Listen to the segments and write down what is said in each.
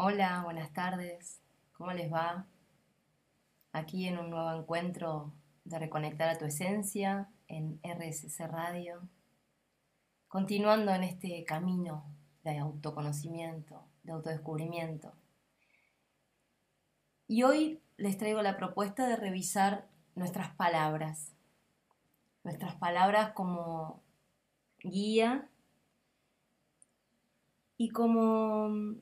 Hola, buenas tardes. ¿Cómo les va? Aquí en un nuevo encuentro de Reconectar a tu Esencia en RSC Radio. Continuando en este camino de autoconocimiento, de autodescubrimiento. Y hoy les traigo la propuesta de revisar nuestras palabras. Nuestras palabras como guía y como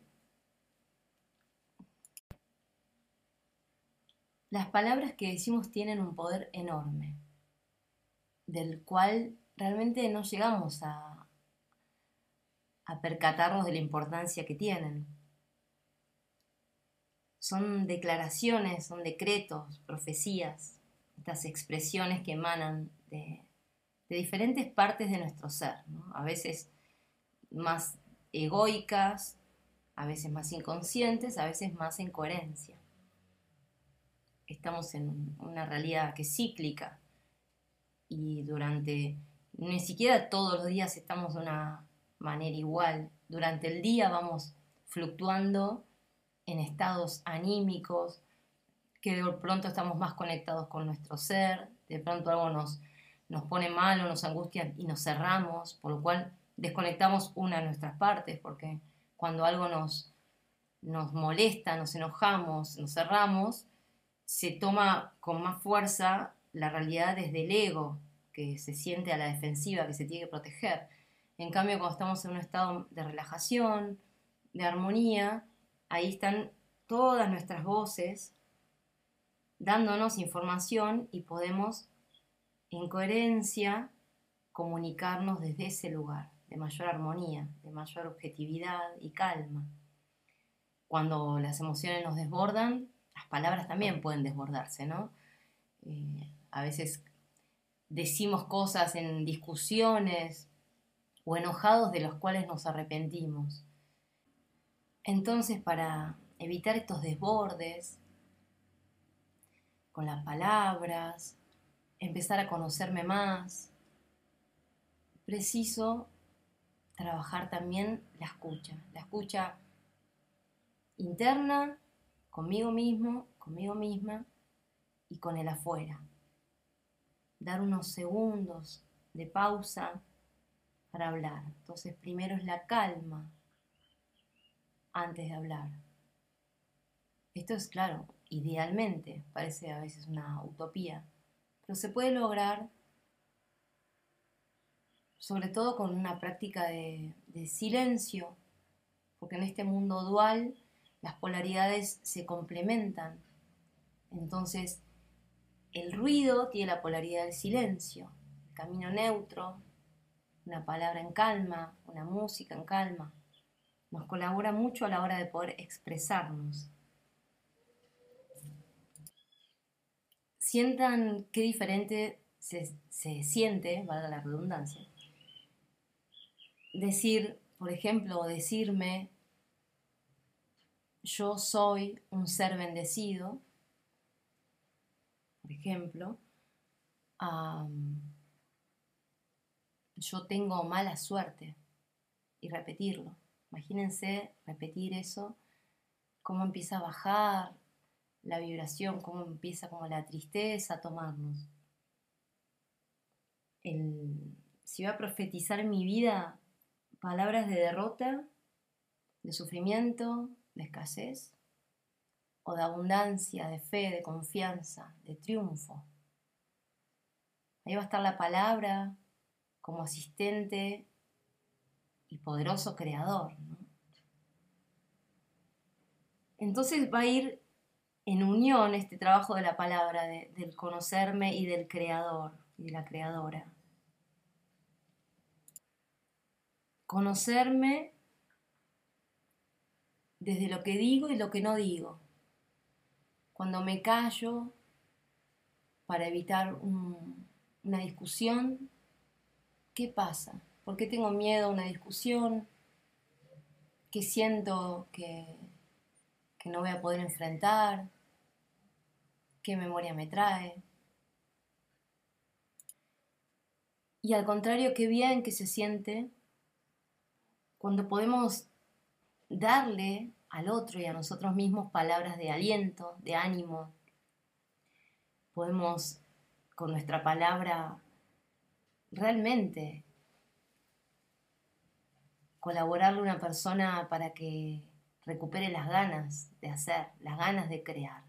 las palabras que decimos tienen un poder enorme, del cual realmente no llegamos a, percatarnos de la importancia que tienen. Son declaraciones, son decretos, profecías, estas expresiones que emanan de, diferentes partes de nuestro ser, a veces más egoicas, a veces más inconscientes, a veces más en coherencia. Estamos en una realidad que es cíclica y durante, ni siquiera todos los días estamos de una manera igual. Durante el día vamos fluctuando en estados anímicos, que de pronto estamos más conectados con nuestro ser, de pronto algo nos, nos pone mal o nos angustia y nos cerramos, por lo cual desconectamos una de nuestras partes, porque cuando algo nos, nos molesta, nos enojamos, nos cerramos, se toma con más fuerza la realidad desde el ego, que se siente a la defensiva, que se tiene que proteger. En cambio, cuando estamos en un estado de relajación, de armonía, ahí están todas nuestras voces dándonos información y podemos en coherencia comunicarnos desde ese lugar de mayor armonía, de mayor objetividad y calma. Cuando las emociones nos desbordan, palabras también pueden desbordarse, ¿no? Eh, a veces decimos cosas en discusiones o enojados de los cuales nos arrepentimos. Entonces, para evitar estos desbordes con las palabras, empezar a conocerme más, preciso trabajar también la escucha, la escucha interna, conmigo mismo, conmigo misma y con el afuera. Dar unos segundos de pausa para hablar. Entonces primero es la calma antes de hablar. Esto es claro, idealmente, parece a veces una utopía, pero se puede lograr sobre todo con una práctica de, silencio, porque en este mundo dual las polaridades se complementan. Entonces, el ruido tiene la polaridad del silencio, el camino neutro, una palabra en calma, una música en calma. Nos colabora mucho a la hora de poder expresarnos. Sientan qué diferente se, siente, valga la redundancia, decir, por ejemplo, decirme, yo soy un ser bendecido, por ejemplo, yo tengo mala suerte y repetirlo. Imagínense repetir eso, cómo empieza a bajar la vibración, cómo empieza como la tristeza a tomarnos. si va a profetizar mi vida, palabras de derrota, de sufrimiento, de escasez, o de abundancia, de fe, de confianza, de triunfo. Ahí va a estar la palabra como asistente y poderoso creador. Entonces va a ir en unión este trabajo de la palabra, del conocerme y del creador y de la creadora. conocerme desde lo que digo y lo que no digo. Cuando me callo para evitar una discusión, ¿qué pasa? ¿Por qué tengo miedo a una discusión? ¿Qué siento que, que no voy a poder enfrentar? ¿Qué memoria me trae? Y al contrario, qué bien que se siente cuando podemos darle al otro y a nosotros mismos palabras de aliento, de ánimo. Podemos con nuestra palabra realmente colaborarle a una persona para que recupere las ganas de hacer, las ganas de crear.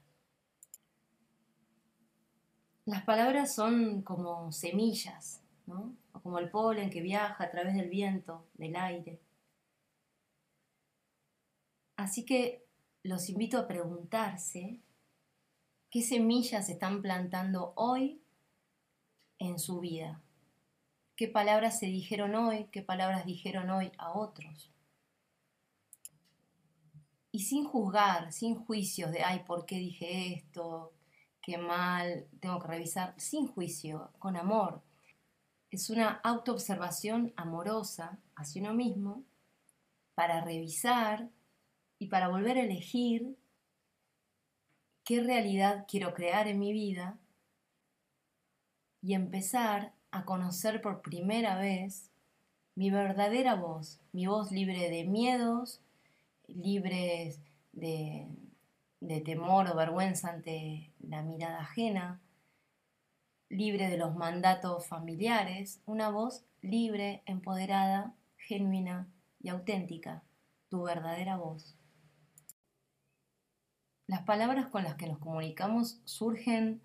Las palabras son como semillas, ¿no? o como el polen que viaja a través del viento, del aire. Así que los invito a preguntarse qué semillas están plantando hoy en su vida. ¿Qué palabras se dijeron hoy? ¿Qué palabras dijeron hoy a otros? Y sin juzgar, sin juicios de, ay, ¿por qué dije esto? Qué mal, tengo que revisar, sin juicio, con amor. Es una autoobservación amorosa hacia uno mismo para revisar y para volver a elegir qué realidad quiero crear en mi vida y empezar a conocer por primera vez mi verdadera voz, mi voz libre de miedos, libre de, de temor o vergüenza ante la mirada ajena, libre de los mandatos familiares, una voz libre, empoderada, genuina y auténtica, tu verdadera voz. Las palabras con las que nos comunicamos surgen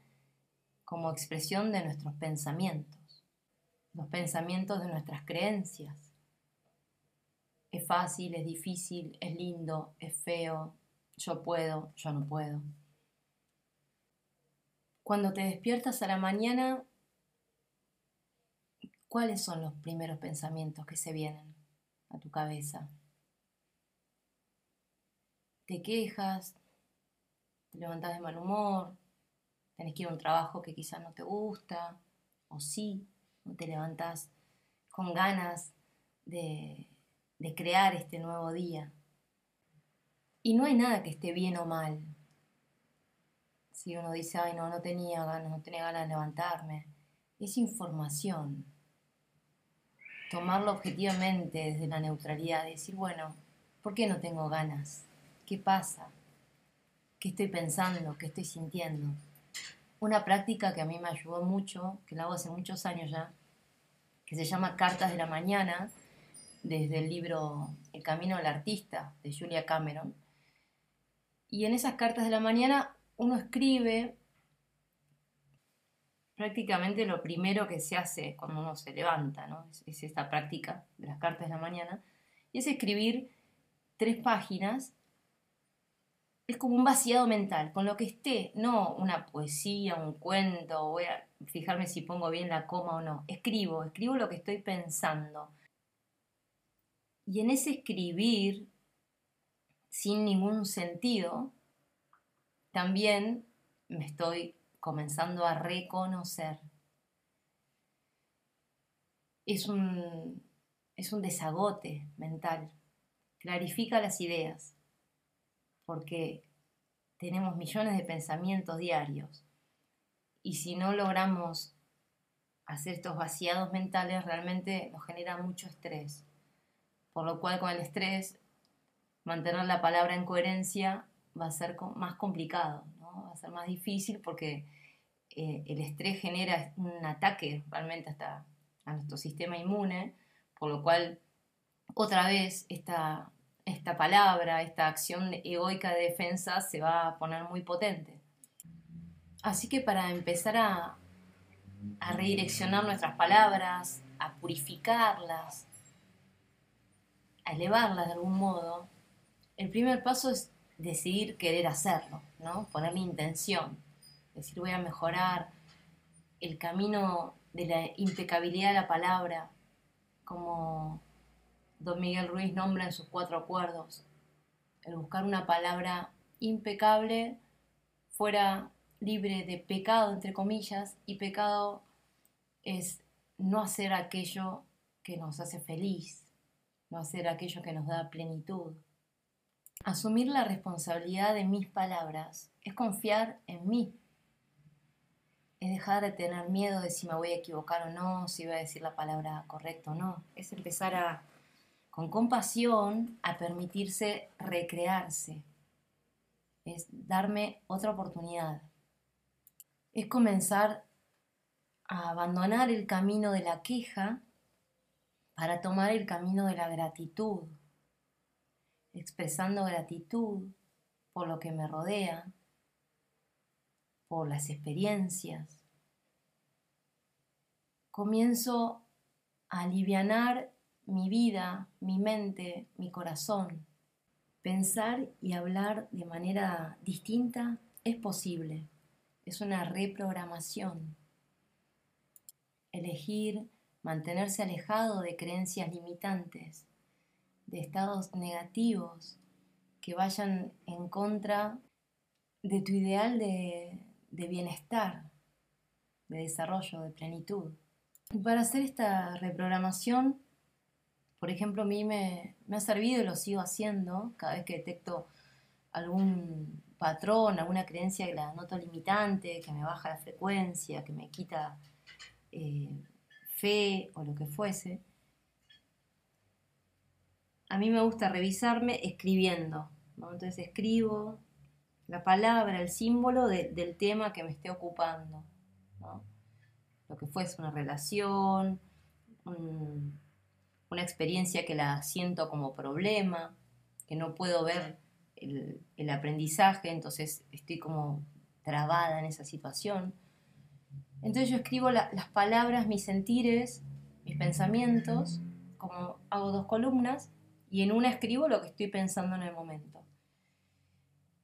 como expresión de nuestros pensamientos, los pensamientos de nuestras creencias. Es fácil, es difícil, es lindo, es feo, yo puedo, yo no puedo. Cuando te despiertas a la mañana, ¿cuáles son los primeros pensamientos que se vienen a tu cabeza? Te quejas, te levantás de mal humor, tenés que ir a un trabajo que quizás no te gusta, o sí, no te levantás con ganas de, de crear este nuevo día. Y no hay nada que esté bien o mal. Si uno dice, ay, no, no tenía ganas, no tenía ganas de levantarme, es información. Tomarlo objetivamente desde la neutralidad, decir, bueno, ¿por qué no tengo ganas? ¿Qué pasa? Qué estoy pensando, qué estoy sintiendo. Una práctica que a mí me ayudó mucho, que la hago hace muchos años ya, que se llama Cartas de la Mañana, desde el libro El Camino del Artista de Julia Cameron. Y en esas cartas de la mañana uno escribe prácticamente lo primero que se hace cuando uno se levanta, ¿no? es, es esta práctica de las cartas de la mañana, y es escribir tres páginas es como un vaciado mental, con lo que esté, no una poesía, un cuento, voy a fijarme si pongo bien la coma o no, escribo, escribo lo que estoy pensando. Y en ese escribir, sin ningún sentido, también me estoy comenzando a reconocer. Es un, es un desagote mental, clarifica las ideas porque tenemos millones de pensamientos diarios. Y si no logramos hacer estos vaciados mentales, realmente nos genera mucho estrés. Por lo cual con el estrés, mantener la palabra en coherencia va a ser más complicado, va a ser más difícil porque eh, el estrés genera un ataque realmente hasta a nuestro sistema inmune, por lo cual otra vez esta esta palabra, esta acción egoica de defensa se va a poner muy potente. Así que para empezar a, a redireccionar nuestras palabras, a purificarlas, a elevarlas de algún modo, el primer paso es decidir querer hacerlo, ¿no? Poner intención, decir voy a mejorar el camino de la impecabilidad de la palabra, como Don Miguel Ruiz nombra en sus cuatro acuerdos. El buscar una palabra impecable fuera libre de pecado, entre comillas, y pecado es no hacer aquello que nos hace feliz, no hacer aquello que nos da plenitud. Asumir la responsabilidad de mis palabras es confiar en mí, es dejar de tener miedo de si me voy a equivocar o no, si voy a decir la palabra correcta o no, es empezar a con compasión a permitirse recrearse. Es darme otra oportunidad. Es comenzar a abandonar el camino de la queja para tomar el camino de la gratitud, expresando gratitud por lo que me rodea, por las experiencias. Comienzo a alivianar mi vida, mi mente, mi corazón. Pensar y hablar de manera distinta es posible. Es una reprogramación. Elegir mantenerse alejado de creencias limitantes, de estados negativos que vayan en contra de tu ideal de, bienestar, de desarrollo, de plenitud. Y para hacer esta reprogramación por ejemplo, a mí me, ha servido y lo sigo haciendo cada vez que detecto algún patrón, alguna creencia que la noto limitante, que me baja la frecuencia, que me quita eh, fe o lo que fuese. A mí me gusta revisarme escribiendo. Entonces escribo la palabra, el símbolo del tema que me esté ocupando. Lo que fuese una relación, un, una experiencia que la siento como problema, que no puedo ver el, aprendizaje, entonces estoy como trabada en esa situación. Entonces yo escribo las palabras, mis sentires, mis pensamientos, como hago dos columnas, y en una escribo lo que estoy pensando en el momento.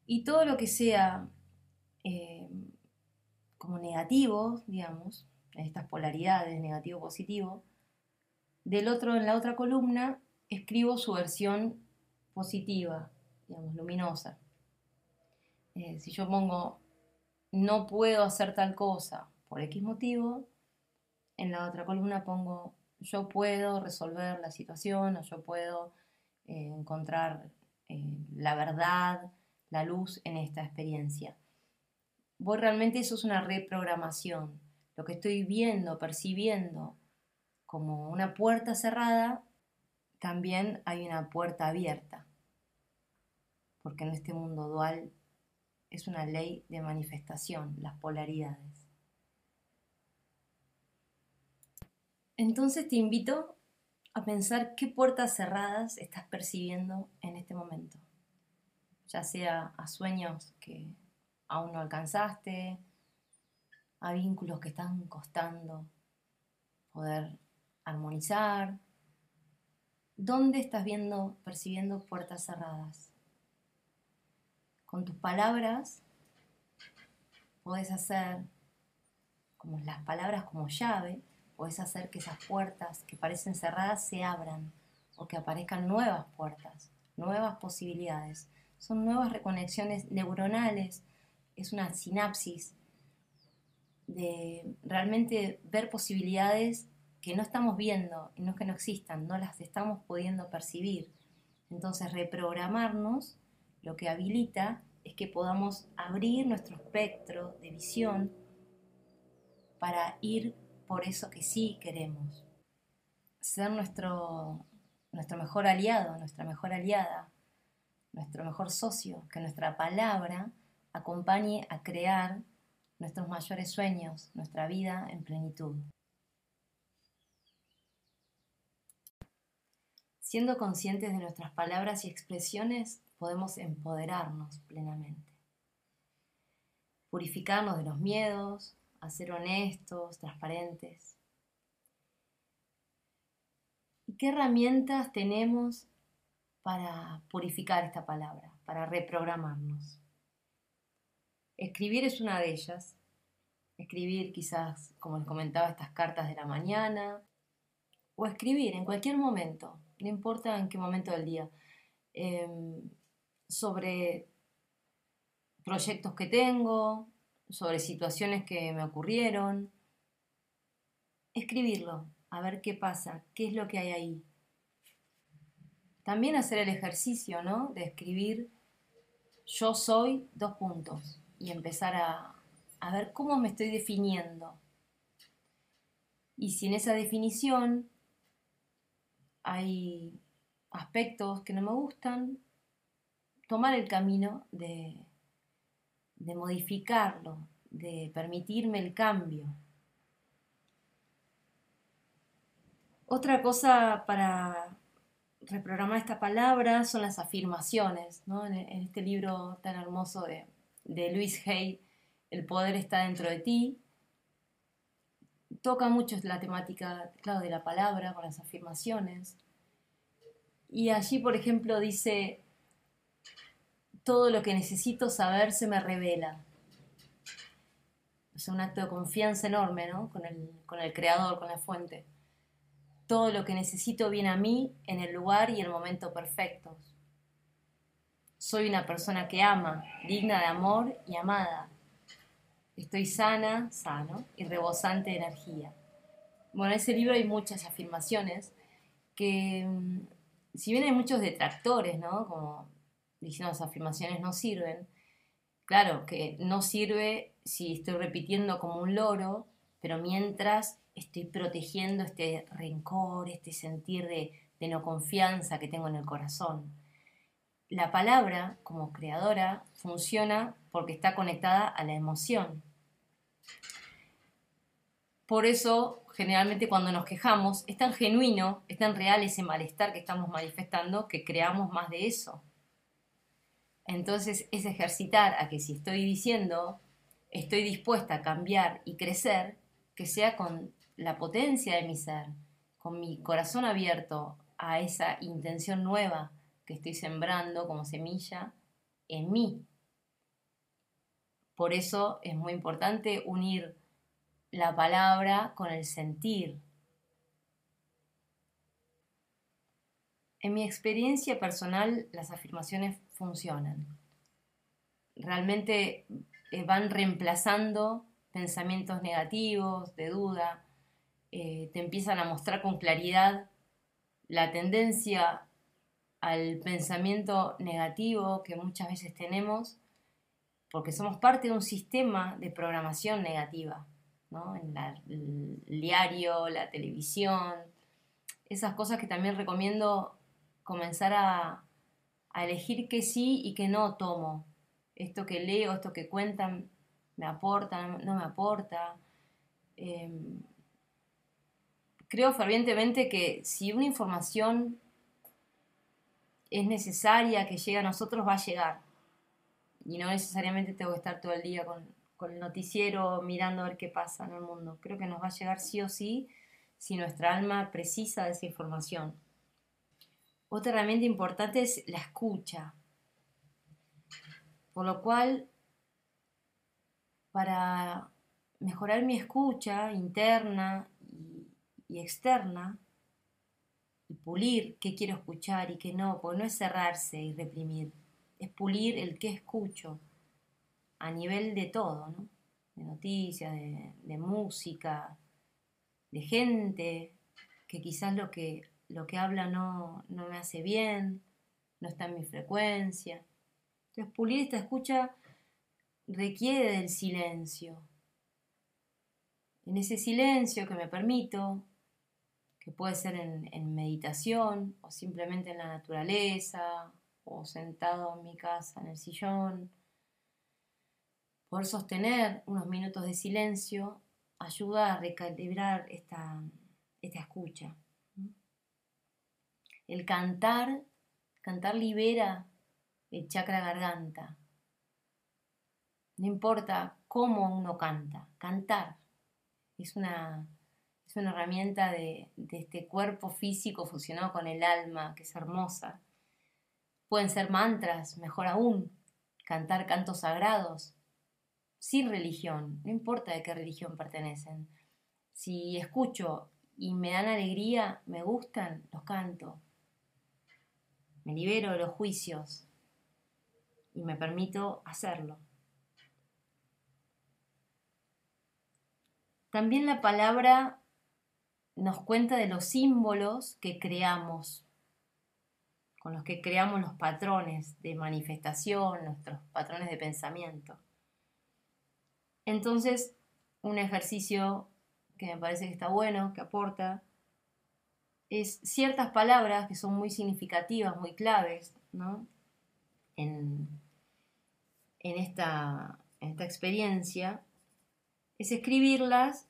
Y todo lo que sea eh, como negativo, digamos, en estas polaridades, negativo-positivo, del otro, en la otra columna, escribo su versión positiva, digamos, luminosa. Eh, si yo pongo no puedo hacer tal cosa por X motivo, en la otra columna pongo yo puedo resolver la situación o yo puedo eh, encontrar eh, la verdad, la luz en esta experiencia. Voy realmente eso es una reprogramación. Lo que estoy viendo, percibiendo, como una puerta cerrada, también hay una puerta abierta, porque en este mundo dual es una ley de manifestación, las polaridades. Entonces te invito a pensar qué puertas cerradas estás percibiendo en este momento, ya sea a sueños que aún no alcanzaste, a vínculos que están costando poder armonizar. ¿Dónde estás viendo, percibiendo puertas cerradas? Con tus palabras puedes hacer como las palabras como llave, puedes hacer que esas puertas que parecen cerradas se abran o que aparezcan nuevas puertas, nuevas posibilidades. Son nuevas reconexiones neuronales, es una sinapsis de realmente ver posibilidades que no estamos viendo, no es que no existan, no las estamos pudiendo percibir. Entonces, reprogramarnos lo que habilita es que podamos abrir nuestro espectro de visión para ir por eso que sí queremos. Ser nuestro, nuestro mejor aliado, nuestra mejor aliada, nuestro mejor socio, que nuestra palabra acompañe a crear nuestros mayores sueños, nuestra vida en plenitud. Siendo conscientes de nuestras palabras y expresiones, podemos empoderarnos plenamente. Purificarnos de los miedos, a ser honestos, transparentes. ¿Y qué herramientas tenemos para purificar esta palabra, para reprogramarnos? Escribir es una de ellas. Escribir quizás, como les comentaba, estas cartas de la mañana, o escribir en cualquier momento, no importa en qué momento del día, em, sobre proyectos que tengo, sobre situaciones que me ocurrieron. Escribirlo, a ver qué pasa, qué es lo que hay ahí. También hacer el ejercicio, ¿no? De escribir yo soy dos puntos y empezar a, a ver cómo me estoy definiendo. Y si en esa definición hay aspectos que no me gustan, tomar el camino de, de modificarlo, de permitirme el cambio. Otra cosa para reprogramar esta palabra son las afirmaciones. En, este libro tan hermoso de, de Luis Hay, El poder está dentro de ti, toca mucho la temática, de la palabra con las afirmaciones. Y allí, por ejemplo, dice, todo lo que necesito saber se me revela. Es un acto de confianza enorme, ¿no? Con el, con el creador, con la fuente. Todo lo que necesito viene a mí en el lugar y el momento perfectos. Soy una persona que ama, digna de amor y amada. Estoy sana, sano y rebosante de energía. Bueno, en ese libro hay muchas afirmaciones que, mm, si bien hay muchos detractores, ¿no? Como diciendo las afirmaciones no sirven, claro que no sirve si estoy repitiendo como un loro, pero mientras estoy protegiendo este rencor, este sentir de, de no confianza que tengo en el corazón. La palabra, como creadora, funciona porque está conectada a la emoción. Por eso, generalmente cuando nos quejamos, es tan genuino, es tan real ese malestar que estamos manifestando que creamos más de eso. Entonces es ejercitar a que si estoy diciendo, estoy dispuesta a cambiar y crecer, que sea con la potencia de mi ser, con mi corazón abierto a esa intención nueva que estoy sembrando como semilla en mí. Por eso es muy importante unir la palabra con el sentir. En mi experiencia personal, las afirmaciones funcionan. Realmente eh, van reemplazando pensamientos negativos, de duda, eh, te empiezan a mostrar con claridad la tendencia al pensamiento negativo que muchas veces tenemos, porque somos parte de un sistema de programación negativa. En el diario, la televisión, esas cosas que también recomiendo comenzar a, elegir que sí y que no tomo. Esto que leo, esto que cuentan, me aporta, no me aporta. Em, creo fervientemente que si una información es necesaria que llegue a nosotros, va a llegar. Y no necesariamente tengo que estar todo el día con, el noticiero mirando a ver qué pasa en el mundo. Creo que nos va a llegar sí o sí si nuestra alma precisa de esa información. Otra herramienta importante es la escucha. Por lo cual, para mejorar mi escucha interna y, externa, y pulir qué quiero escuchar y qué no, porque no es cerrarse y reprimir, es pulir el que escucho a nivel de todo, ¿no? de noticias, de, música, de gente, que quizás lo que, lo que habla no, no, me hace bien, no está en mi frecuencia. Entonces, pulir esta escucha requiere del silencio. En ese silencio que me permito, que puede ser en, en meditación o simplemente en la naturaleza o sentado en mi casa en el sillón, Poder sostener unos minutos de silencio ayuda a recalibrar esta, esta escucha. El cantar, cantar libera el chakra garganta. No importa cómo uno canta, cantar es una, es una herramienta de, de, este cuerpo físico fusionado con el alma, que es hermosa. Pueden ser mantras, mejor aún, cantar cantos sagrados, sin religión, no importa de qué religión pertenecen. Si escucho y me dan alegría, me gustan, los canto. Me libero de los juicios y me permito hacerlo. También la palabra nos cuenta de los símbolos que creamos, con los que creamos los patrones de manifestación, nuestros patrones de pensamiento. Entonces, un ejercicio que me parece que está bueno, que aporta, es ciertas palabras que son muy significativas, muy claves, ¿no? En, en esta experiencia, es escribirlas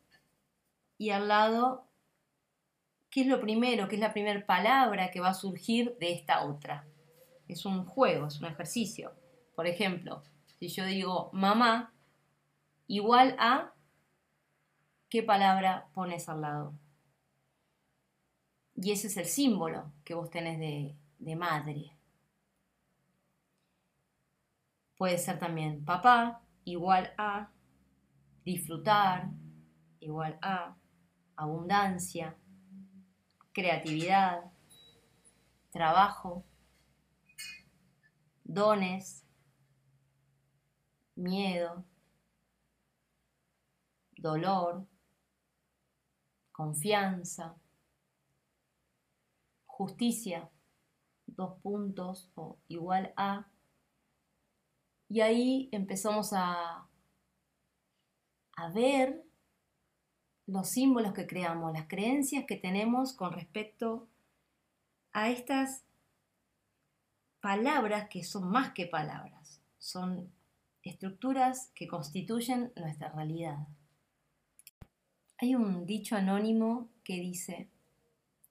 y al lado, ¿qué es lo primero? ¿Qué es la primera palabra que va a surgir de esta otra? Es un juego, es un ejercicio. Por ejemplo, si yo digo mamá, igual a, ¿qué palabra pones al lado? Y ese es el símbolo que vos tenés de, de madre. Puede ser también papá igual a disfrutar igual a abundancia, creatividad, trabajo, dones, miedo, dolor, confianza, justicia, dos puntos o igual a. Y ahí empezamos a, a ver los símbolos que creamos, las creencias que tenemos con respecto a estas palabras que son más que palabras, son estructuras que constituyen nuestra realidad. Hay un dicho anónimo que dice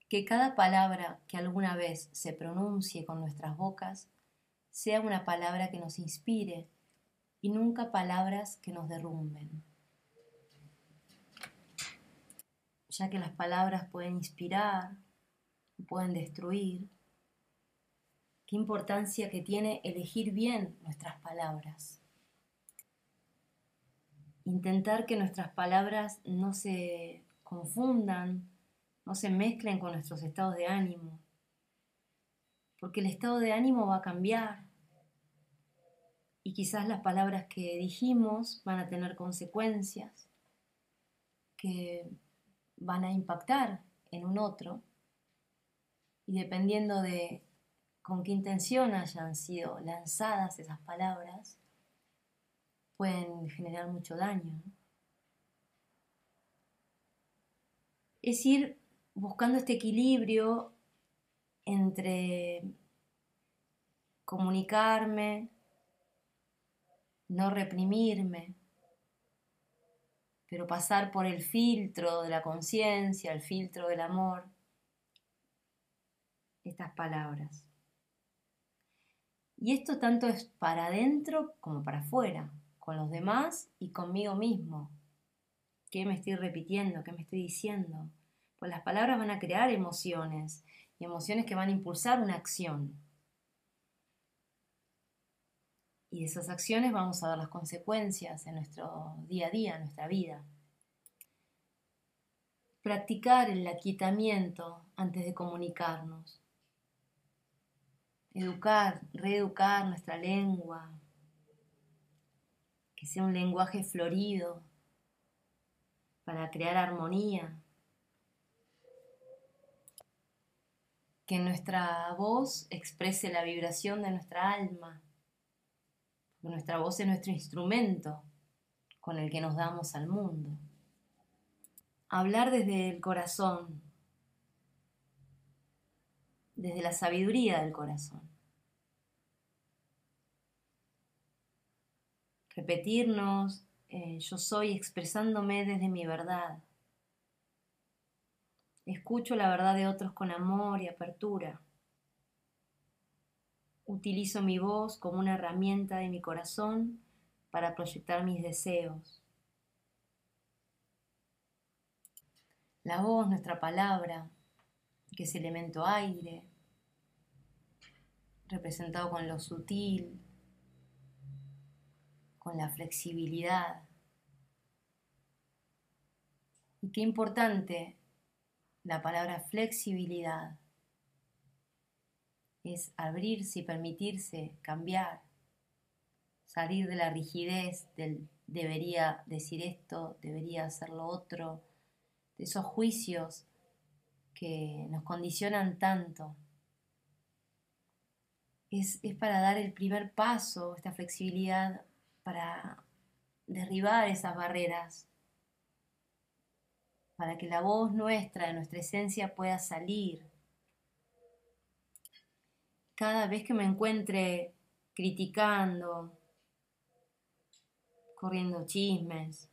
que cada palabra que alguna vez se pronuncie con nuestras bocas sea una palabra que nos inspire y nunca palabras que nos derrumben. Ya que las palabras pueden inspirar, pueden destruir, qué importancia que tiene elegir bien nuestras palabras. Intentar que nuestras palabras no se confundan, no se mezclen con nuestros estados de ánimo, porque el estado de ánimo va a cambiar y quizás las palabras que dijimos van a tener consecuencias que van a impactar en un otro y dependiendo de con qué intención hayan sido lanzadas esas palabras, pueden generar mucho daño. Es ir buscando este equilibrio entre comunicarme, no reprimirme, pero pasar por el filtro de la conciencia, el filtro del amor, estas palabras. Y esto tanto es para adentro como para afuera, con los demás y conmigo mismo. ¿Qué me estoy repitiendo? ¿Qué me estoy diciendo? Pues las palabras van a crear emociones y emociones que van a impulsar una acción. Y de esas acciones vamos a ver las consecuencias en nuestro día a día, en nuestra vida. Practicar el aquietamiento antes de comunicarnos. Educar, reeducar nuestra lengua, que sea un lenguaje florido para crear armonía, que nuestra voz exprese la vibración de nuestra alma, nuestra voz es nuestro instrumento con el que nos damos al mundo. Hablar desde el corazón, desde la sabiduría del corazón. Repetirnos, eh, yo soy expresándome desde mi verdad. Escucho la verdad de otros con amor y apertura. Utilizo mi voz como una herramienta de mi corazón para proyectar mis deseos. La voz, nuestra palabra, que es elemento aire, representado con lo sutil, con la flexibilidad. Y qué importante la palabra flexibilidad es abrirse y permitirse cambiar, salir de la rigidez del debería decir esto, debería hacer lo otro, de esos juicios que nos condicionan tanto. Es, para dar el primer paso, esta flexibilidad, para derribar esas barreras para que la voz nuestra, de nuestra esencia, pueda salir. Cada vez que me encuentre criticando, corriendo chismes,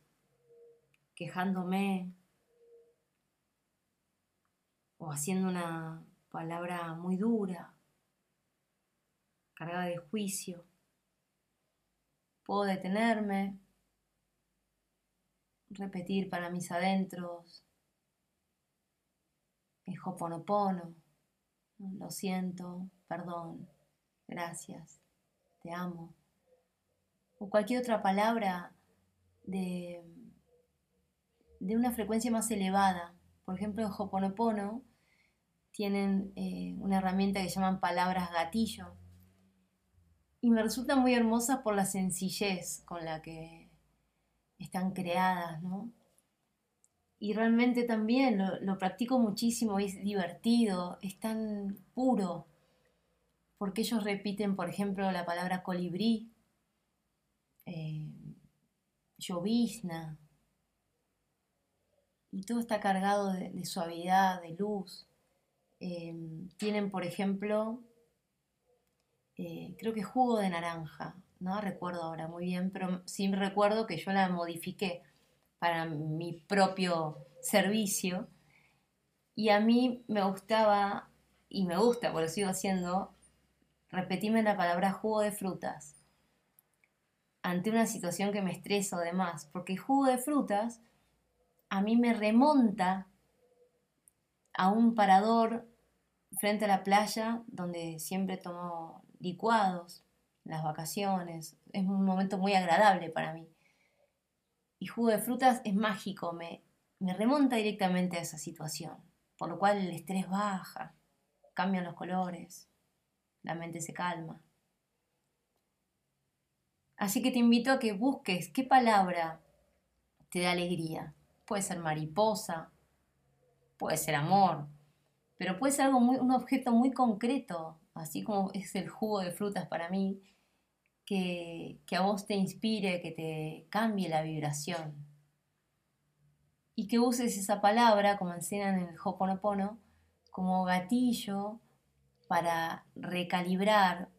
quejándome o haciendo una palabra muy dura, cargada de juicio, puedo detenerme repetir para mis adentros es Hoponopono. Lo siento, perdón, gracias, te amo. O cualquier otra palabra de, de una frecuencia más elevada. Por ejemplo, en Hoponopono tienen eh, una herramienta que llaman palabras gatillo. Y me resulta muy hermosa por la sencillez con la que están creadas, ¿no? Y realmente también lo, practico muchísimo, es divertido, es tan puro, porque ellos repiten, por ejemplo, la palabra colibrí, eh, llovizna, y todo está cargado de, suavidad, de luz. Eh, tienen, por ejemplo, eh, creo que jugo de naranja, no recuerdo ahora muy bien, pero sí recuerdo que yo la modifiqué para mi propio servicio y a mí me gustaba, y me gusta, por lo sigo haciendo, repetirme la palabra jugo de frutas ante una situación que me estreso demás, porque jugo de frutas a mí me remonta a un parador frente a la playa donde siempre tomo licuados las vacaciones. Es un momento muy agradable para mí. Y jugo de frutas es mágico, me, me remonta directamente a esa situación, por lo cual el estrés baja, cambian los colores, la mente se calma. Así que te invito a que busques qué palabra te da alegría. Puede ser mariposa, puede ser amor, pero puede ser algo muy, un objeto muy concreto, así como es el jugo de frutas para mí, que, a vos te inspire, que te cambie la vibración. Y que uses esa palabra, como enseñan en el Hoponopono, como gatillo para recalibrar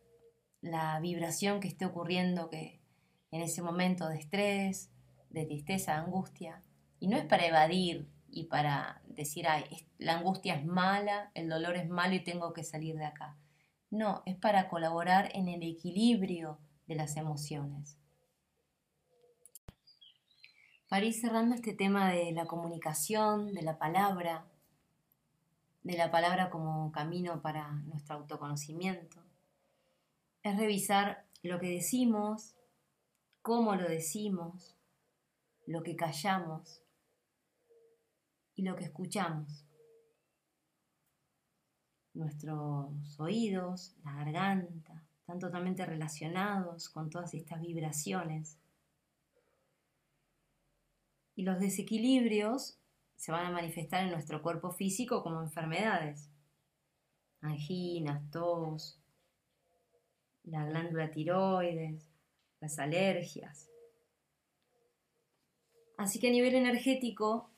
la vibración que esté ocurriendo que en ese momento de estrés, de tristeza, de angustia. Y no es para evadir y para decir, ay, la angustia es mala, el dolor es malo y tengo que salir de acá. No, es para colaborar en el equilibrio de las emociones. Para ir cerrando este tema de la comunicación, de la palabra, de la palabra como camino para nuestro autoconocimiento, es revisar lo que decimos, cómo lo decimos, lo que callamos y lo que escuchamos. Nuestros oídos, la garganta, están totalmente relacionados con todas estas vibraciones. Y los desequilibrios se van a manifestar en nuestro cuerpo físico como enfermedades. Anginas, tos, la glándula tiroides, las alergias. Así que a nivel energético,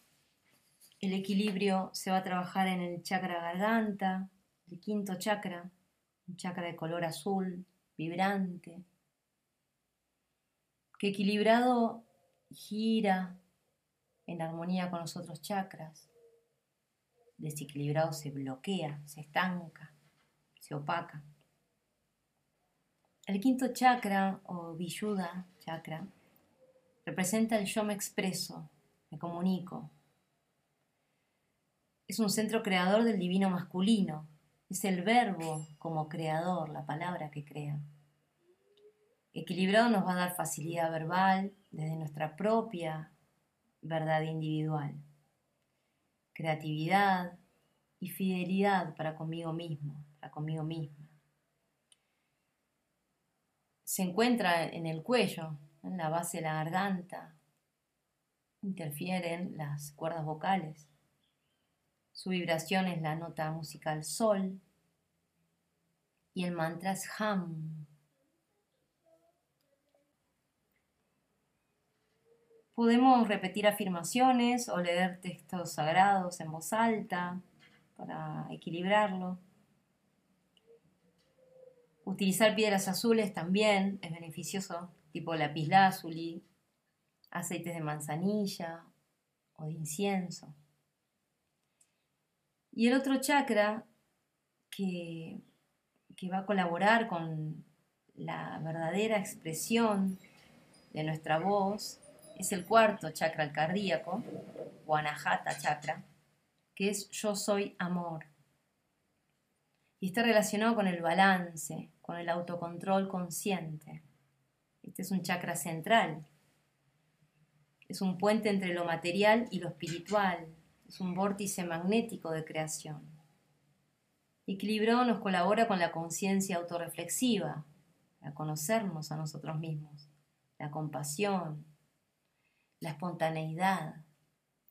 el equilibrio se va a trabajar en el chakra garganta, el quinto chakra, un chakra de color azul, vibrante, que equilibrado gira en armonía con los otros chakras. Desequilibrado se bloquea, se estanca, se opaca. El quinto chakra o Vishuddha chakra representa el yo me expreso, me comunico. Es un centro creador del divino masculino, es el verbo como creador, la palabra que crea. Equilibrado nos va a dar facilidad verbal desde nuestra propia verdad individual, creatividad y fidelidad para conmigo mismo, para conmigo misma. Se encuentra en el cuello, en la base de la garganta, interfieren las cuerdas vocales. Su vibración es la nota musical sol y el mantra es ham. Podemos repetir afirmaciones o leer textos sagrados en voz alta para equilibrarlo. Utilizar piedras azules también es beneficioso, tipo lapislázuli, aceites de manzanilla o de incienso. Y el otro chakra que, que va a colaborar con la verdadera expresión de nuestra voz es el cuarto chakra el cardíaco, o anahata chakra, que es yo soy amor. Y está relacionado con el balance, con el autocontrol consciente. Este es un chakra central. Es un puente entre lo material y lo espiritual. Es un vórtice magnético de creación. Equilibrio nos colabora con la conciencia autorreflexiva, a conocernos a nosotros mismos, la compasión, la espontaneidad,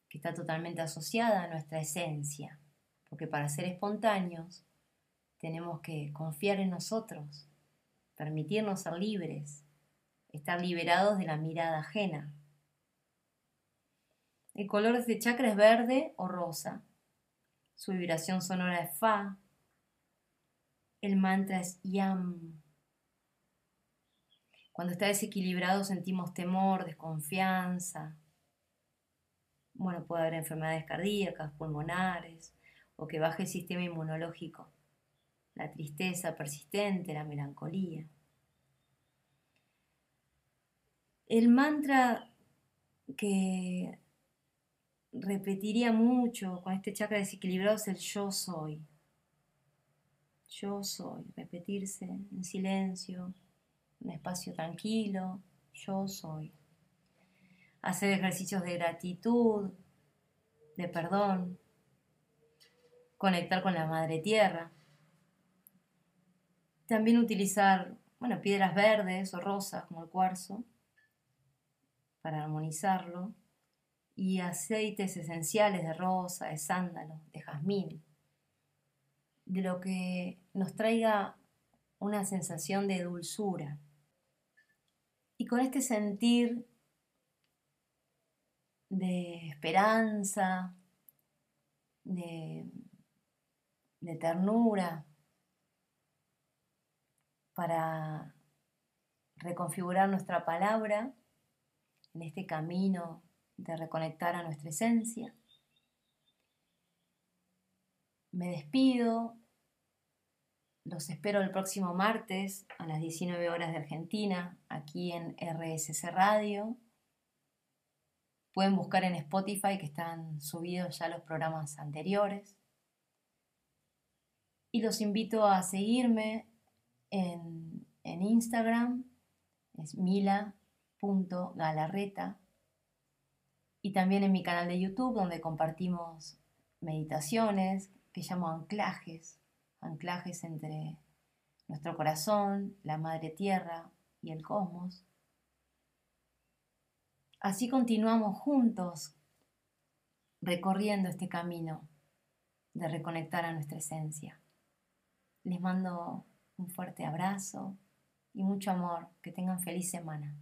que está totalmente asociada a nuestra esencia, porque para ser espontáneos tenemos que confiar en nosotros, permitirnos ser libres, estar liberados de la mirada ajena. El color de este chakra es verde o rosa. Su vibración sonora es Fa. El mantra es Yam. Cuando está desequilibrado sentimos temor, desconfianza. Bueno, puede haber enfermedades cardíacas, pulmonares, o que baje el sistema inmunológico. La tristeza persistente, la melancolía. El mantra que repetiría mucho con este chakra desequilibrado es el yo soy. Yo soy, repetirse en silencio, un espacio tranquilo, yo soy. Hacer ejercicios de gratitud, de perdón, conectar con la madre tierra. También utilizar, bueno, piedras verdes o rosas como el cuarzo para armonizarlo y aceites esenciales de rosa, de sándalo, de jazmín, de lo que nos traiga una sensación de dulzura. Y con este sentir de esperanza, de, ternura, para reconfigurar nuestra palabra en este camino de reconectar a nuestra esencia. Me despido, los espero el próximo martes a las 19 horas de Argentina, aquí en RSC Radio. Pueden buscar en Spotify que están subidos ya los programas anteriores. Y los invito a seguirme en, en Instagram, es mila.galarreta. Y también en mi canal de YouTube, donde compartimos meditaciones que llamo anclajes anclajes entre nuestro corazón, la madre tierra y el cosmos. Así continuamos juntos recorriendo este camino de reconectar a nuestra esencia. Les mando un fuerte abrazo y mucho amor. Que tengan feliz semana.